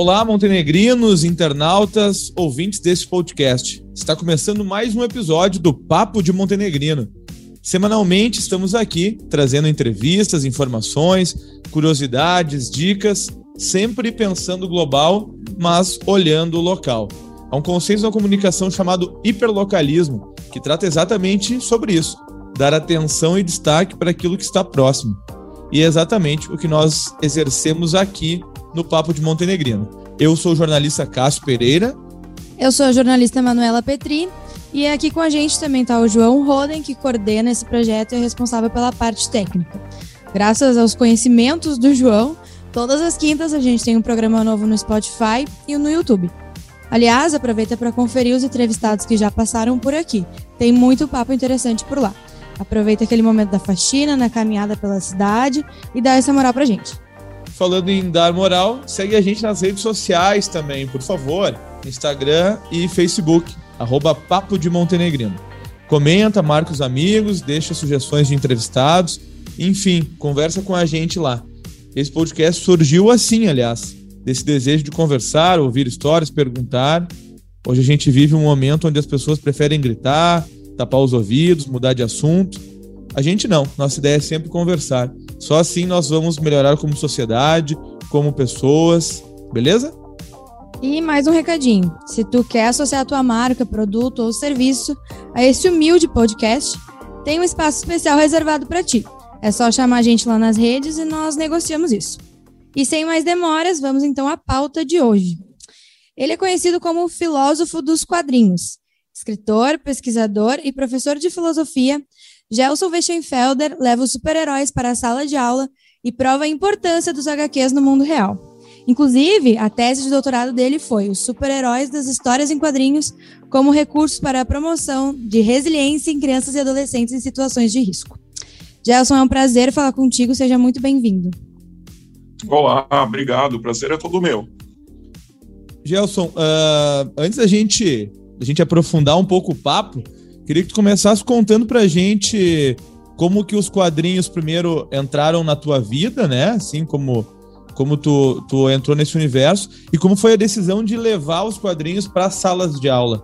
Olá, montenegrinos, internautas, ouvintes desse podcast. Está começando mais um episódio do Papo de Montenegrino. Semanalmente estamos aqui trazendo entrevistas, informações, curiosidades, dicas, sempre pensando global, mas olhando o local. Há um conceito da comunicação chamado hiperlocalismo, que trata exatamente sobre isso: dar atenção e destaque para aquilo que está próximo. E é exatamente o que nós exercemos aqui no Papo de Montenegrino. Eu sou o jornalista Cássio Pereira. Eu sou a jornalista Manuela Petri. E aqui com a gente também está o João Roden, que coordena esse projeto e é responsável pela parte técnica. Graças aos conhecimentos do João, todas as quintas a gente tem um programa novo no Spotify e no YouTube. Aliás, aproveita para conferir os entrevistados que já passaram por aqui. Tem muito papo interessante por lá. Aproveita aquele momento da faxina, na caminhada pela cidade e dá essa moral pra gente falando em dar moral, segue a gente nas redes sociais também, por favor. Instagram e Facebook, arroba Papo de Montenegrino. Comenta, marca os amigos, deixa sugestões de entrevistados, enfim, conversa com a gente lá. Esse podcast surgiu assim, aliás, desse desejo de conversar, ouvir histórias, perguntar. Hoje a gente vive um momento onde as pessoas preferem gritar, tapar os ouvidos, mudar de assunto. A gente não, nossa ideia é sempre conversar. Só assim nós vamos melhorar como sociedade, como pessoas, beleza? E mais um recadinho: se tu quer associar tua marca, produto ou serviço a esse humilde podcast, tem um espaço especial reservado para ti. É só chamar a gente lá nas redes e nós negociamos isso. E sem mais demoras, vamos então à pauta de hoje. Ele é conhecido como o filósofo dos quadrinhos, escritor, pesquisador e professor de filosofia Gelson Weschenfelder leva os super-heróis para a sala de aula e prova a importância dos HQs no mundo real. Inclusive, a tese de doutorado dele foi Os super-heróis das histórias em quadrinhos como recursos para a promoção de resiliência em crianças e adolescentes em situações de risco. Gelson, é um prazer falar contigo, seja muito bem-vindo. Olá, obrigado, o prazer é todo meu. Gelson, uh, antes da gente, da gente aprofundar um pouco o papo, Queria que tu começasse contando pra gente como que os quadrinhos primeiro entraram na tua vida, né? Assim como como tu, tu entrou nesse universo e como foi a decisão de levar os quadrinhos para salas de aula.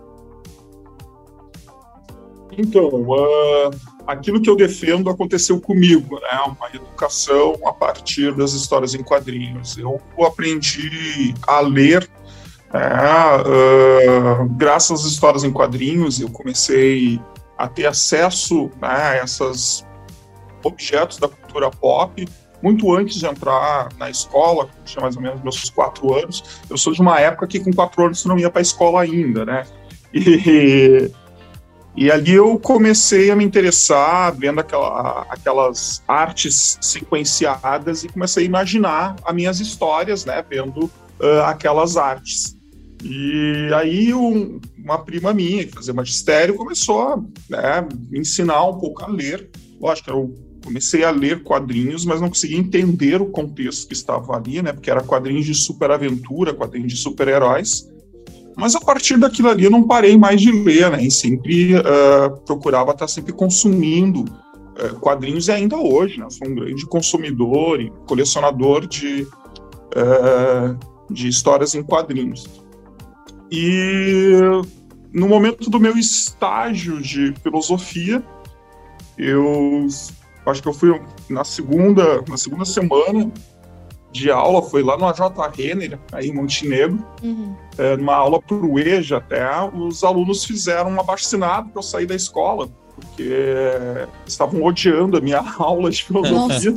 Então, uh, aquilo que eu defendo aconteceu comigo, né? Uma educação a partir das histórias em quadrinhos. Eu aprendi a ler é, uh, graças às histórias em quadrinhos, eu comecei a ter acesso né, a esses objetos da cultura pop muito antes de entrar na escola, tinha mais ou menos meus quatro anos. Eu sou de uma época que com quatro anos não ia para a escola ainda, né? E, e ali eu comecei a me interessar, vendo aquela, aquelas artes sequenciadas e comecei a imaginar as minhas histórias, né? Vendo uh, aquelas artes. E aí um, uma prima minha, que fazia magistério, começou a né, ensinar um pouco a ler. Lógico, eu comecei a ler quadrinhos, mas não conseguia entender o contexto que estava ali, né? Porque era quadrinhos de superaventura, quadrinhos de super-heróis. Mas a partir daquilo ali eu não parei mais de ler, né? E sempre uh, procurava estar sempre consumindo uh, quadrinhos e ainda hoje, né? Sou um grande consumidor e colecionador de, uh, de histórias em quadrinhos. E no momento do meu estágio de filosofia, eu acho que eu fui na segunda, na segunda semana de aula, foi lá no AJ Renner, aí em Montenegro, uhum. é, numa aula o EJA até, os alunos fizeram um abaixo-assinado para eu sair da escola, porque estavam odiando a minha aula de filosofia.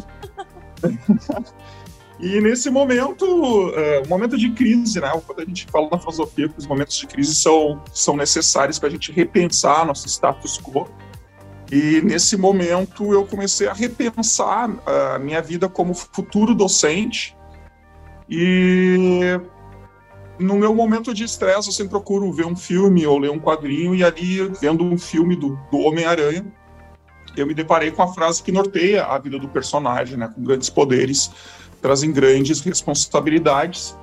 E nesse momento, é, um momento de crise, né? Quando a gente fala na filosofia que os momentos de crise são, são necessários para a gente repensar nosso status quo. E nesse momento eu comecei a repensar a minha vida como futuro docente. E no meu momento de estresse, eu sempre procuro ver um filme ou ler um quadrinho, e ali, vendo um filme do, do Homem-Aranha, eu me deparei com a frase que norteia a vida do personagem, né? Com grandes poderes trazem grandes responsabilidades.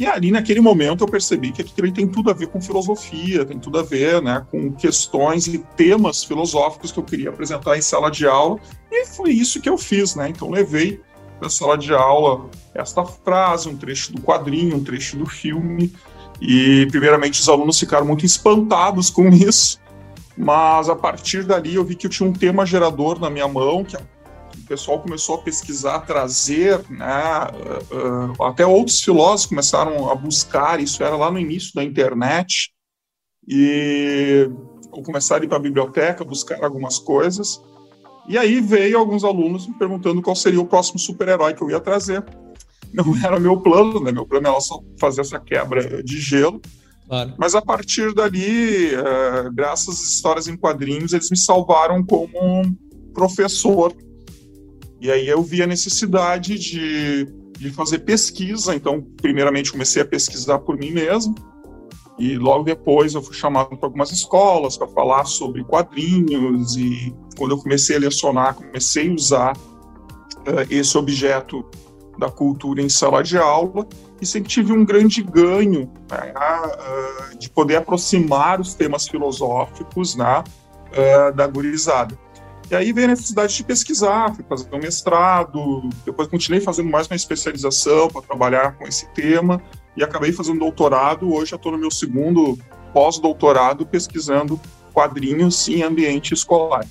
E ali, naquele momento, eu percebi que aquilo tem tudo a ver com filosofia, tem tudo a ver né, com questões e temas filosóficos que eu queria apresentar em sala de aula, e foi isso que eu fiz. Né? Então, levei da sala de aula esta frase, um trecho do quadrinho, um trecho do filme. E, primeiramente, os alunos ficaram muito espantados com isso, mas a partir dali eu vi que eu tinha um tema gerador na minha mão, que o pessoal começou a pesquisar, a trazer, né, uh, uh, até outros filósofos começaram a buscar, isso era lá no início da internet, e eu começaram a ir para a biblioteca, buscar algumas coisas, e aí veio alguns alunos me perguntando qual seria o próximo super-herói que eu ia trazer. Não era meu plano, né? Meu plano era só fazer essa quebra de gelo. Claro. Mas a partir dali, uh, graças às histórias em quadrinhos, eles me salvaram como um professor. E aí eu vi a necessidade de, de fazer pesquisa. Então, primeiramente, comecei a pesquisar por mim mesmo. E logo depois eu fui chamado para algumas escolas para falar sobre quadrinhos. E quando eu comecei a lecionar, comecei a usar uh, esse objeto da cultura em sala de aula e sempre tive um grande ganho né, uh, de poder aproximar os temas filosóficos né, uh, da gurizada. E aí veio a necessidade de pesquisar, fui fazer um mestrado, depois continuei fazendo mais uma especialização para trabalhar com esse tema e acabei fazendo doutorado. Hoje já estou no meu segundo pós-doutorado pesquisando quadrinhos em ambiente escolar.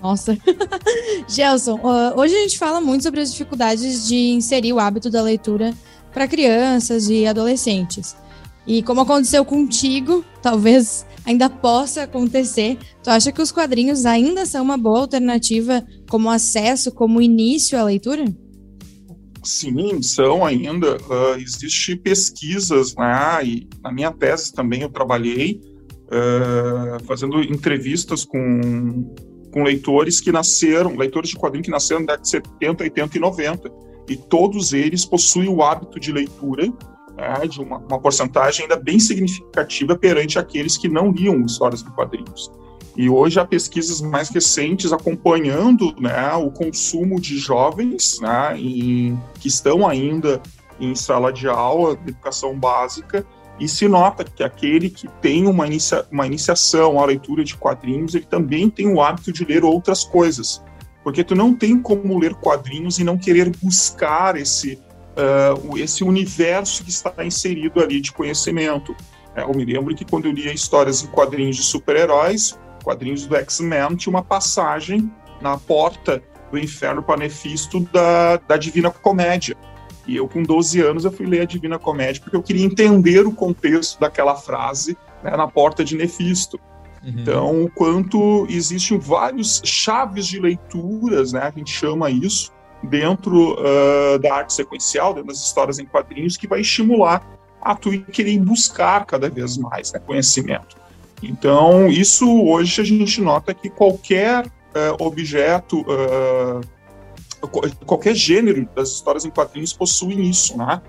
Nossa. Gelson, hoje a gente fala muito sobre as dificuldades de inserir o hábito da leitura para crianças e adolescentes. E como aconteceu contigo, talvez ainda possa acontecer. Tu acha que os quadrinhos ainda são uma boa alternativa como acesso, como início à leitura? Sim, são ainda. Uh, Existem pesquisas, né? E na minha tese também eu trabalhei uh, fazendo entrevistas com, com leitores que nasceram, leitores de quadrinhos que nasceram na década de 70, 80 e 90. E todos eles possuem o hábito de leitura né, uma, uma porcentagem ainda bem significativa perante aqueles que não liam histórias em quadrinhos. E hoje há pesquisas mais recentes acompanhando né, o consumo de jovens né, em, que estão ainda em sala de aula de educação básica e se nota que aquele que tem uma, inicia, uma iniciação à leitura de quadrinhos, ele também tem o hábito de ler outras coisas. Porque tu não tem como ler quadrinhos e não querer buscar esse, uh, esse universo que está inserido ali de conhecimento. É, eu me lembro que quando eu lia histórias em quadrinhos de super-heróis, quadrinhos do X-Men, tinha uma passagem na porta do inferno para Nefisto da, da Divina Comédia. E eu, com 12 anos, eu fui ler a Divina Comédia porque eu queria entender o contexto daquela frase né, na porta de Nefisto. Uhum. Então, o quanto existem vários chaves de leituras, né, a gente chama isso, dentro uh, da arte sequencial, dentro das histórias em quadrinhos, que vai estimular a tu querer buscar cada vez mais né, conhecimento. Então, isso hoje a gente nota que qualquer uh, objeto, uh, qualquer gênero das histórias em quadrinhos possuem isso, né?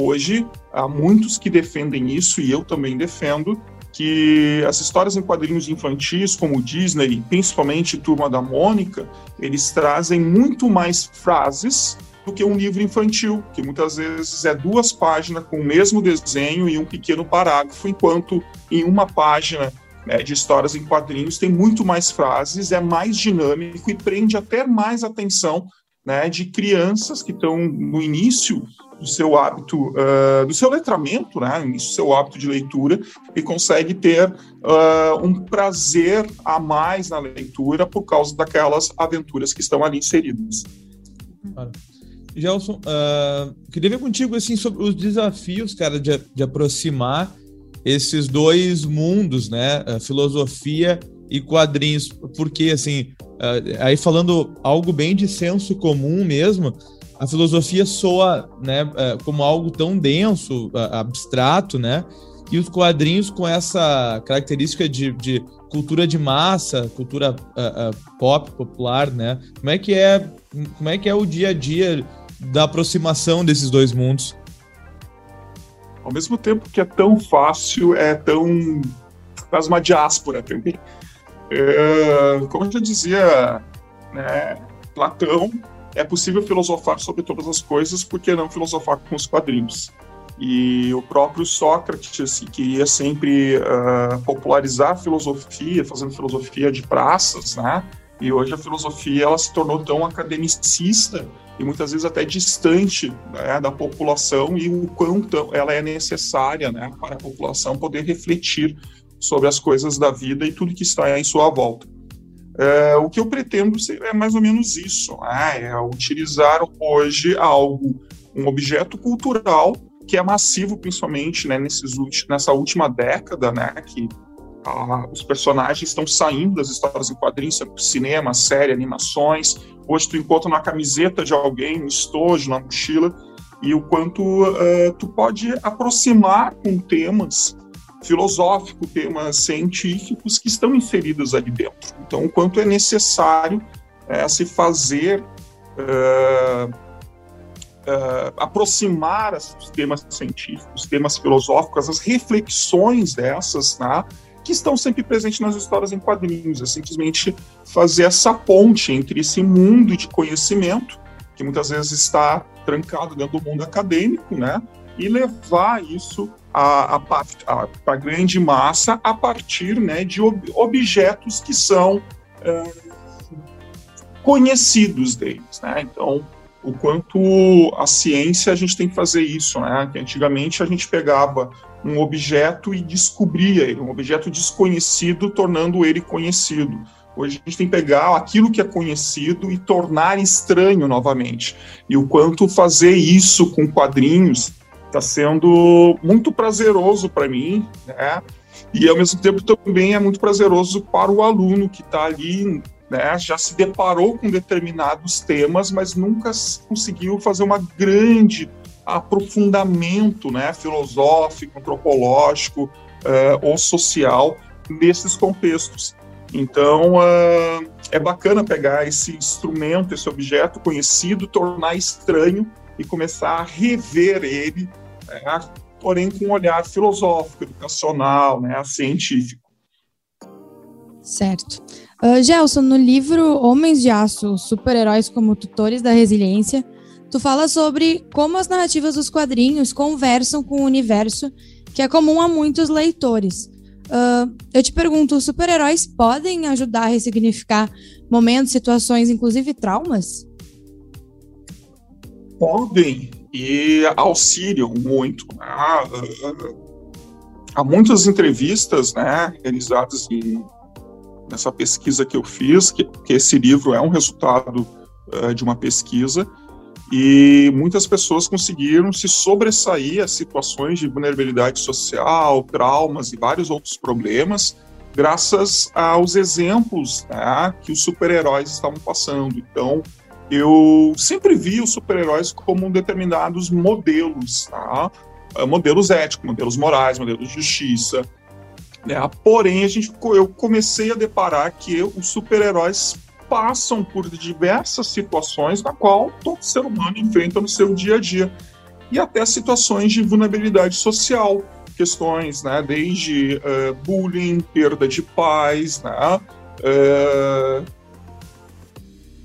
Hoje, há muitos que defendem isso, e eu também defendo, que as histórias em quadrinhos infantis, como Disney, principalmente Turma da Mônica, eles trazem muito mais frases do que um livro infantil, que muitas vezes é duas páginas com o mesmo desenho e um pequeno parágrafo, enquanto em uma página né, de histórias em quadrinhos tem muito mais frases, é mais dinâmico e prende até mais atenção né, de crianças que estão no início do seu hábito, uh, do seu letramento, né, do seu hábito de leitura, e consegue ter uh, um prazer a mais na leitura por causa daquelas aventuras que estão ali inseridas. Claro. Gelson, uh, queria ver contigo assim sobre os desafios, cara, de, de aproximar esses dois mundos, né? Filosofia e quadrinhos, porque assim, aí falando algo bem de senso comum mesmo, a filosofia soa, né, uh, como algo tão denso, abstrato, né? E os quadrinhos com essa característica de, de cultura de massa, cultura pop popular, né? Como é que é, como é que é o dia a dia da aproximação desses dois mundos. Ao mesmo tempo que é tão fácil, é tão. faz uma diáspora também. É, como já dizia né, Platão, é possível filosofar sobre todas as coisas, por que não filosofar com os quadrinhos? E o próprio Sócrates, que queria sempre uh, popularizar a filosofia, fazendo filosofia de praças, né? E hoje a filosofia ela se tornou tão academicista e muitas vezes até distante né, da população e o quanto ela é necessária né, para a população poder refletir sobre as coisas da vida e tudo que está em sua volta. É, o que eu pretendo é mais ou menos isso, né, é utilizar hoje algo, um objeto cultural que é massivo, principalmente né, nesses, nessa última década, né, que ah, os personagens estão saindo das histórias em quadrinhos, cinema, série, animações. Hoje tu encontra na camiseta de alguém, no estojo, na mochila, e o quanto uh, tu pode aproximar com temas filosóficos, temas científicos que estão inseridos ali dentro. Então, o quanto é necessário uh, se fazer uh, aproximar os temas científicos, os temas filosóficos, as reflexões dessas, né? que estão sempre presentes nas histórias em quadrinhos. É simplesmente fazer essa ponte entre esse mundo de conhecimento, que muitas vezes está trancado dentro do mundo acadêmico, né? E levar isso a, a, a, grande massa a partir né, de ob, objetos que são é, conhecidos deles. Né? Então, o quanto a ciência a gente tem que fazer isso, né? Que antigamente a gente pegava um objeto e descobria ele, um objeto desconhecido, tornando ele conhecido. Hoje a gente tem que pegar aquilo que é conhecido e tornar estranho novamente. E o quanto fazer isso com quadrinhos está sendo muito prazeroso para mim, né? E ao mesmo tempo também é muito prazeroso para o aluno que está ali né, já se deparou com determinados temas, mas nunca conseguiu fazer uma grande aprofundamento né, filosófico, antropológico uh, ou social nesses contextos. Então, uh, é bacana pegar esse instrumento, esse objeto conhecido, tornar estranho e começar a rever ele, né, porém com um olhar filosófico, educacional, né, científico. Certo. Uh, Gelson, no livro Homens de Aço, super-heróis como tutores da resiliência, tu fala sobre como as narrativas dos quadrinhos conversam com o universo que é comum a muitos leitores. Uh, eu te pergunto, os super-heróis podem ajudar a ressignificar momentos, situações, inclusive traumas? Podem e auxiliam muito. Há, há muitas entrevistas né, realizadas em nessa pesquisa que eu fiz, que, que esse livro é um resultado uh, de uma pesquisa, e muitas pessoas conseguiram se sobressair a situações de vulnerabilidade social, traumas e vários outros problemas, graças aos exemplos né, que os super-heróis estavam passando. Então, eu sempre vi os super-heróis como determinados modelos, tá? modelos éticos, modelos morais, modelos de justiça, né? Porém, a gente, eu comecei a deparar que os super-heróis passam por diversas situações na qual todo ser humano enfrenta no seu dia a dia e até situações de vulnerabilidade social, questões, né, desde uh, bullying, perda de pais, né, uh,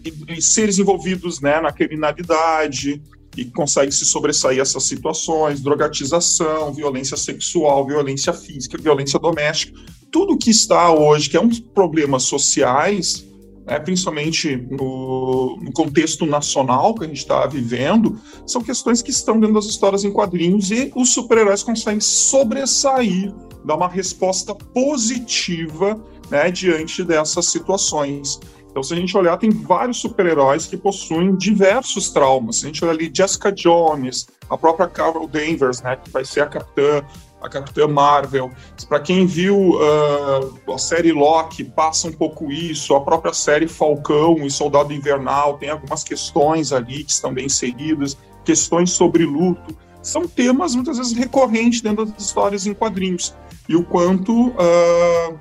e, seres envolvidos, né, na criminalidade, e consegue se sobressair essas situações, drogatização, violência sexual, violência física, violência doméstica, tudo que está hoje, que é um problemas sociais, né, principalmente no, no, contexto nacional que a gente está vivendo, são questões que estão dentro das histórias em quadrinhos e os super-heróis conseguem sobressair, dar uma resposta positiva né, diante dessas situações. Então, se a gente olhar, tem vários super-heróis que possuem diversos traumas. Se a gente olhar ali Jessica Jones, a própria Carol Danvers, né, que vai ser a capitã, a Capitã Marvel. Para quem viu uh, a série Loki, passa um pouco isso. A própria série Falcão e Soldado Invernal tem algumas questões ali que estão bem inseridas, questões sobre luto. São temas muitas vezes recorrentes dentro das histórias em quadrinhos. E o quanto uh,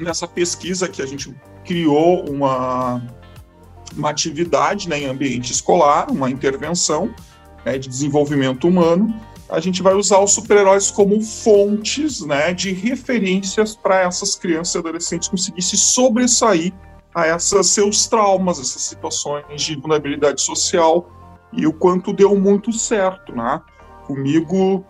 nessa pesquisa que a gente criou uma, uma atividade né, em ambiente escolar, uma intervenção né, de desenvolvimento humano. A gente vai usar os super-heróis como fontes né, de referências para essas crianças e adolescentes conseguirem se sobressair a esses seus traumas, essas situações de vulnerabilidade social e o quanto deu muito certo, né? Comigo,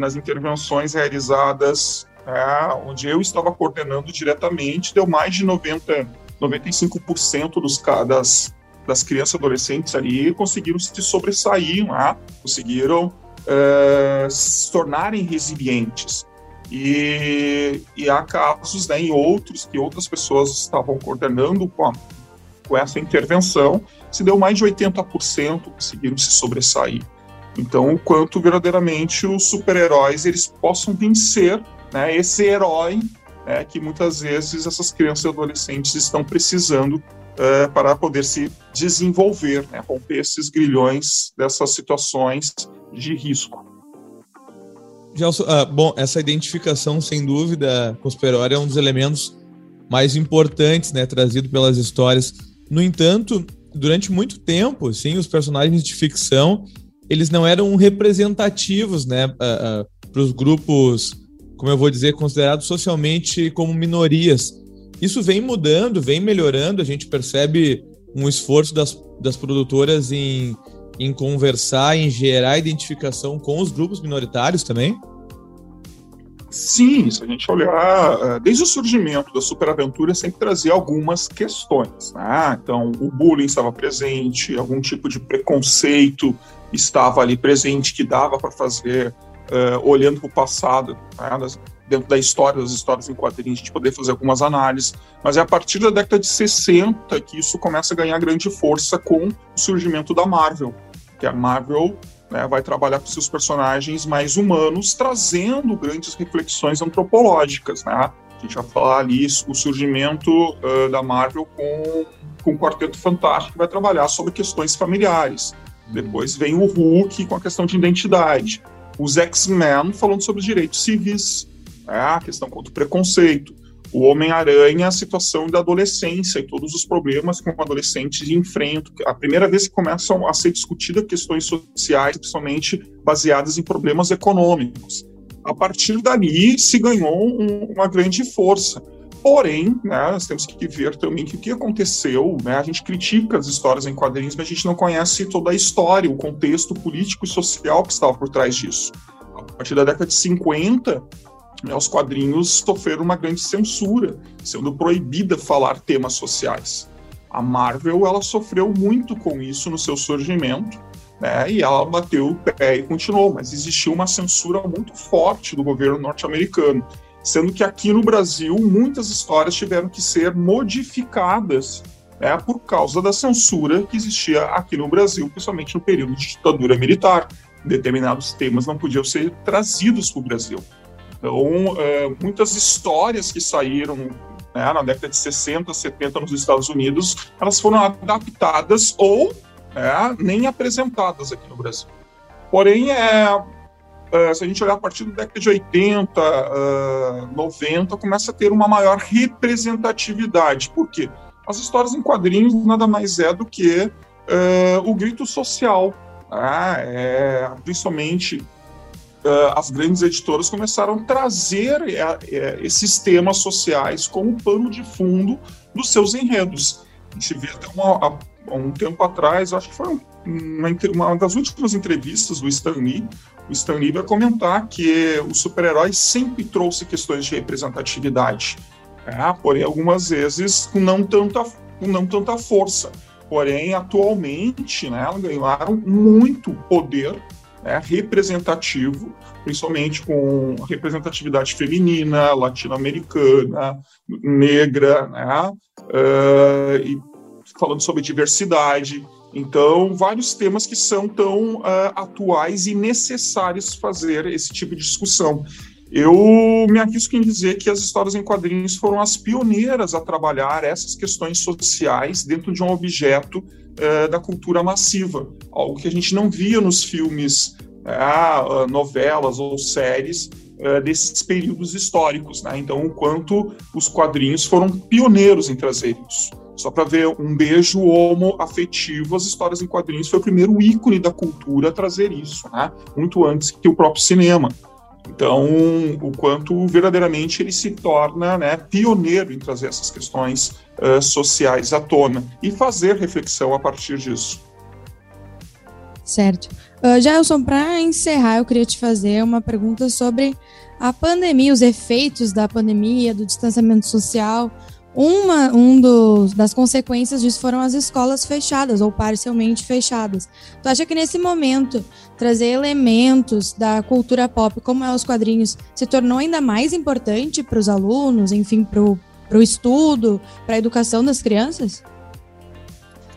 nas intervenções realizadas é, onde eu estava coordenando diretamente, deu mais de 90 95% dos, das, das crianças e adolescentes ali conseguiram se sobressair, né? conseguiram uh, se tornarem resilientes. E, e há casos né, em outros que outras pessoas estavam coordenando com, a, com essa intervenção, se deu mais de 80% conseguiram se sobressair. Então, o quanto verdadeiramente os super-heróis eles possam vencer né, esse herói né, que muitas vezes essas crianças e adolescentes estão precisando uh, para poder se desenvolver, né, romper esses grilhões dessas situações de risco. Gelson, uh, bom, essa identificação, sem dúvida, com é um dos elementos mais importantes, né, trazido pelas histórias. No entanto, durante muito tempo, sim, os personagens de ficção eles não eram representativos, né, uh, uh, para os grupos, como eu vou dizer, considerados socialmente como minorias. Isso vem mudando, vem melhorando. A gente percebe um esforço das, das produtoras em, em conversar, em gerar identificação com os grupos minoritários também. Sim, se a gente olhar, eh, desde o surgimento da superaventura sempre trazia algumas questões. Né? Então, o bullying estava presente, algum tipo de preconceito estava ali presente que dava para fazer, uh, olhando para o passado, né? dentro da história, das histórias em quadrinhos, gente poder fazer algumas análises. Mas é a partir da década de 60 que isso começa a ganhar grande força com o surgimento da Marvel, que a Marvel né, vai trabalhar com seus personagens mais humanos, trazendo grandes reflexões antropológicas. Né? A gente vai falar ali o surgimento uh, da Marvel com, com o Quarteto Fantástico, que vai trabalhar sobre questões familiares. Depois vem o Hulk com a questão de identidade. Os X-Men falando sobre direitos civis, né, a questão contra o preconceito o Homem-Aranha, a situação da adolescência e todos os problemas que o adolescente enfrenta. A primeira vez que começam a ser discutidas questões sociais, principalmente baseadas em problemas econômicos. A partir dali se ganhou um, uma grande força. Porém, né, nós temos que ver também que o que aconteceu, né, a gente critica as histórias em quadrinhos, mas a gente não conhece toda a história, o contexto político e social que estava por trás disso. A partir da década de 50, né, os quadrinhos sofreram uma grande censura, sendo proibida falar temas sociais. A Marvel ela sofreu muito com isso no seu surgimento, né, e ela bateu o pé e continuou, mas existiu uma censura muito forte do governo norte-americano, sendo que aqui no Brasil muitas histórias tiveram que ser modificadas né, por causa da censura que existia aqui no Brasil, principalmente no período de ditadura militar. Determinados temas não podiam ser trazidos para o Brasil. Então, é, muitas histórias que saíram né, na década de 60, 70 nos Estados Unidos, elas foram adaptadas ou é, nem apresentadas aqui no Brasil. Porém, é, é, se a gente olhar a partir da década de 80, uh, 90, começa a ter uma maior representatividade. Por quê? As histórias em quadrinhos nada mais é do que uh, o grito social, né? é, principalmente uh, as grandes editoras começaram a trazer uh, esses temas sociais como pano de fundo dos seus enredos. A gente vê até uma, um tempo atrás, acho que foi uma, uma, das últimas entrevistas do Stan Lee, o Stan Lee vai comentar que o super-herói sempre trouxe questões de representatividade, é, porém algumas vezes com não tanta, com não tanta força. Porém, atualmente, né, ganharam muito poder né, representativo, principalmente com representatividade feminina, latino-americana, negra, né, uh, e falando sobre diversidade. Então, vários temas que são tão uh, atuais e necessários fazer esse tipo de discussão. Eu me arrisco em dizer que as histórias em quadrinhos foram as pioneiras a trabalhar essas questões sociais dentro de um objeto uh, da cultura massiva, algo que a gente não via nos filmes, uh, novelas ou séries desses períodos históricos. Né? Então, o quanto os quadrinhos foram pioneiros em trazer isso. Só para ver um beijo homo afetivo, as histórias em quadrinhos foi o primeiro ícone da cultura a trazer isso, né? muito antes que o próprio cinema. Então, o quanto verdadeiramente ele se torna né, pioneiro em trazer essas questões uh, sociais à tona e fazer reflexão a partir disso. Certo. Uh, Jailson, para encerrar, eu queria te fazer uma pergunta sobre a pandemia, os efeitos da pandemia, do distanciamento social. Uma um dos, das consequências disso foram as escolas fechadas ou parcialmente fechadas. Tu acha que nesse momento trazer elementos da cultura pop, como é os quadrinhos, se tornou ainda mais importante para os alunos, enfim, para o estudo, para a educação das crianças?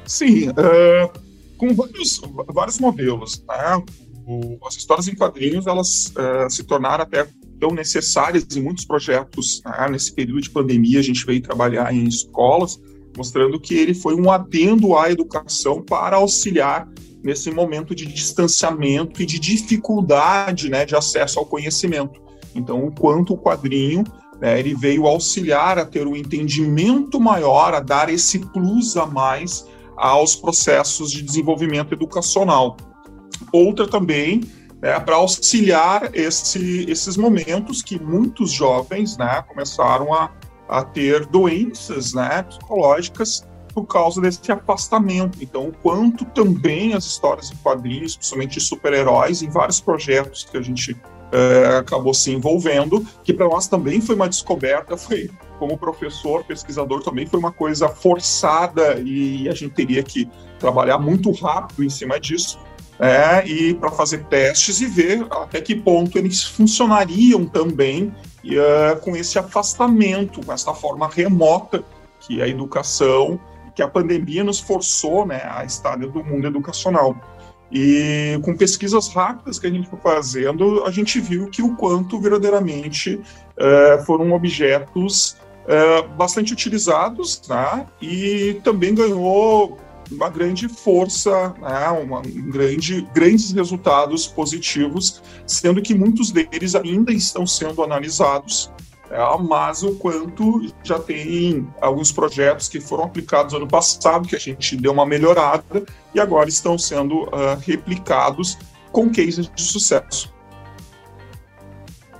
Sim, uh, com vários, vários modelos. Né? O, as histórias em quadrinhos elas uh, se tornaram até tão necessárias em muitos projetos. Né? Nesse período de pandemia, a gente veio trabalhar em escolas, mostrando que ele foi um adendo à educação para auxiliar nesse momento de distanciamento e de dificuldade né, de acesso ao conhecimento. Então, o quanto o quadrinho né, ele veio auxiliar a ter um entendimento maior, a dar esse plus a mais aos processos de desenvolvimento educacional. Outra também é para auxiliar esse, esses momentos que muitos jovens né, começaram a, a ter doenças né, psicológicas por causa desse afastamento. Então, o quanto também as histórias em quadrinhos, principalmente super-heróis, em vários projetos que a gente é, acabou se envolvendo, que para nós também foi uma descoberta, foi como professor, pesquisador, também foi uma coisa forçada e a gente teria que trabalhar muito rápido em cima disso. É, e para fazer testes e ver até que ponto eles funcionariam também uh, com esse afastamento, com essa forma remota que a educação, que a pandemia nos forçou né, a estar do mundo educacional. E com pesquisas rápidas que a gente foi fazendo, a gente viu que o quanto verdadeiramente uh, foram objetos uh, bastante utilizados, né? e também ganhou uma grande força, né? uma, um grande, grandes resultados positivos, sendo que muitos deles ainda estão sendo analisados é, mas o quanto já tem alguns projetos que foram aplicados ano passado, que a gente deu uma melhorada, e agora estão sendo uh, replicados com cases de sucesso.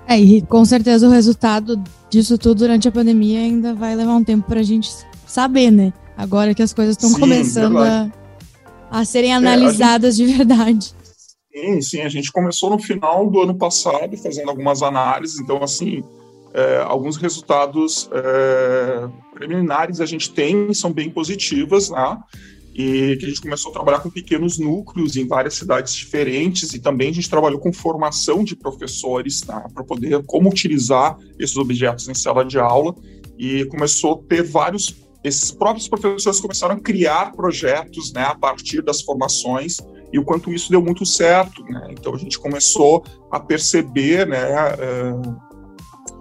É, e com certeza o resultado disso tudo durante a pandemia ainda vai levar um tempo para a gente saber, né? Agora que as coisas estão começando a, a, serem analisadas é, gente... de verdade. Sim, sim, a gente começou no final do ano passado fazendo algumas análises, então assim, é, alguns resultados é, preliminares a gente tem, são bem positivas, né? e que a gente começou a trabalhar com pequenos núcleos em várias cidades diferentes e também a gente trabalhou com formação de professores tá, para poder como utilizar esses objetos em sala de aula e começou a ter vários esses próprios professores começaram a criar projetos né, a partir das formações e o quanto isso deu muito certo né? então a gente começou a perceber né, uh,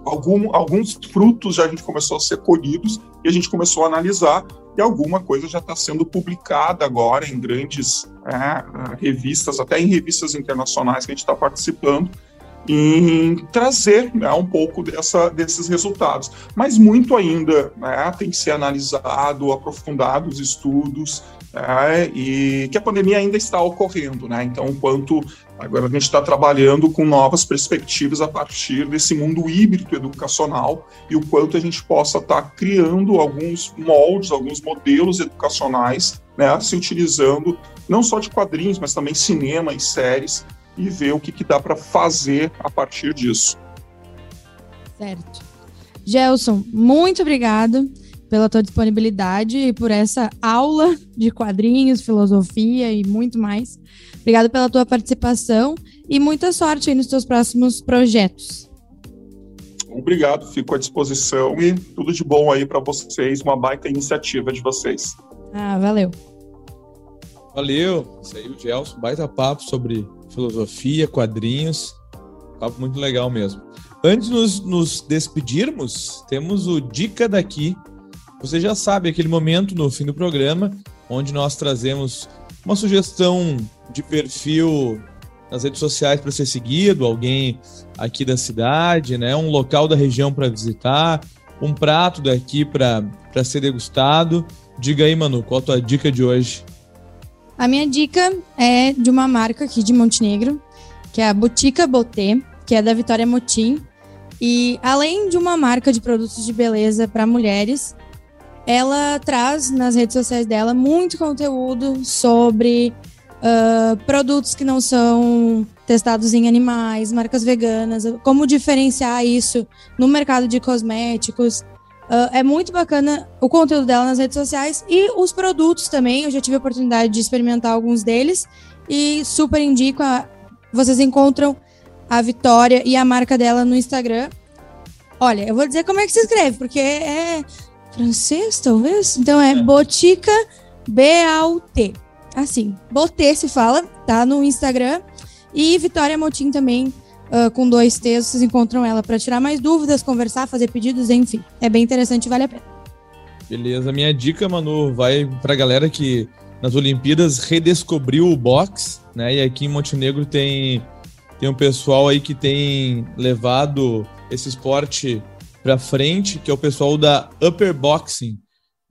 algum, alguns frutos já a gente começou a ser colhidos e a gente começou a analisar e alguma coisa já está sendo publicada agora em grandes é, revistas, até em revistas internacionais que a gente está participando, em trazer né, um pouco dessa, desses resultados. Mas muito ainda né, tem que ser analisado, aprofundado os estudos, é, e que a pandemia ainda está ocorrendo, né? Então, enquanto agora a gente está trabalhando com novas perspectivas a partir desse mundo híbrido educacional e o quanto a gente possa estar tá criando alguns moldes, alguns modelos educacionais, né? Se utilizando não só de quadrinhos, mas também cinema e séries e ver o que, que dá para fazer a partir disso. Certo. Gelson, muito obrigado pela tua disponibilidade e por essa aula de quadrinhos, filosofia e muito mais. Obrigado pela tua participação e muita sorte aí nos teus próximos projetos. Obrigado, fico à disposição e tudo de bom aí para vocês, uma baita iniciativa de vocês. Ah, valeu. Valeu, isso aí o Gelson, baita papo sobre filosofia, quadrinhos, papo muito legal mesmo. Antes de nos, nos despedirmos, temos o Dica Daqui, você já sabe aquele momento no fim do programa onde nós trazemos uma sugestão de perfil nas redes sociais para ser seguido, alguém aqui da cidade, né? Um local da região para visitar, um prato daqui para ser degustado. Diga aí, Manu, qual a tua dica de hoje? A minha dica é de uma marca aqui de Montenegro, que é a Botica Boté, que é da Vitória Motim. E além de uma marca de produtos de beleza para mulheres, ela traz nas redes sociais dela muito conteúdo sobre uh, produtos que não são testados em animais, marcas veganas, como diferenciar isso no mercado de cosméticos, Uh, é muito bacana o conteúdo dela nas redes sociais e os produtos também. Eu já tive a oportunidade de experimentar alguns deles e super indico. A... Vocês encontram a Vitória e a marca dela no Instagram. Olha, eu vou dizer como é que se escreve, porque é francês, talvez. Então é, é. Botica B-A-U-T. Assim, Botê se fala, tá no Instagram. E Vitória Motim também, uh, com dois T's, vocês encontram ela para tirar mais dúvidas, conversar, fazer pedidos, enfim. É bem interessante e vale a pena. Beleza, minha dica, Manu, vai pra galera que nas Olimpíadas redescobriu o boxe, né? E aqui em Montenegro tem, tem um pessoal aí que tem levado esse esporte para frente, que é o pessoal da Upper Boxing.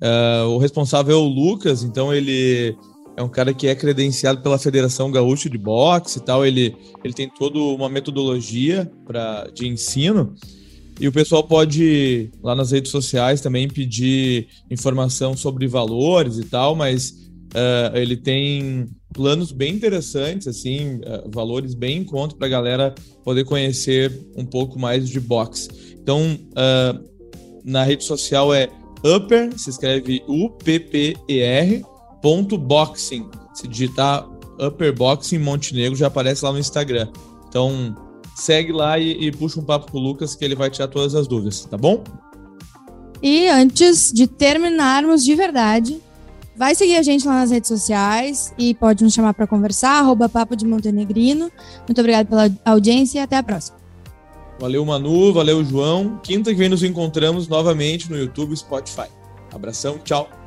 Uh, o responsável é o Lucas, então ele é um cara que é credenciado pela Federação Gaúcha de Boxe e tal. Ele, ele tem toda uma metodologia pra, de ensino. E o pessoal pode, lá nas redes sociais, também pedir informação sobre valores e tal, mas uh, ele tem planos bem interessantes, assim, uh, valores bem em conta para a galera poder conhecer um pouco mais de boxe. Então, uh, na rede social é Upper, se escreve U-P-P-E-R, ponto boxing. Se digitar Upper Boxing Montenegro, já aparece lá no Instagram. Então, segue lá e, e puxa um papo com o Lucas que ele vai tirar todas as dúvidas, tá bom? E antes de terminarmos de verdade, vai seguir a gente lá nas redes sociais e pode nos chamar para conversar, arroba Papo de Montenegrino. Muito obrigado pela audiência e até a próxima. Valeu, Manu, valeu, João. Quinta que vem nos encontramos novamente no YouTube e Spotify. Abração, tchau.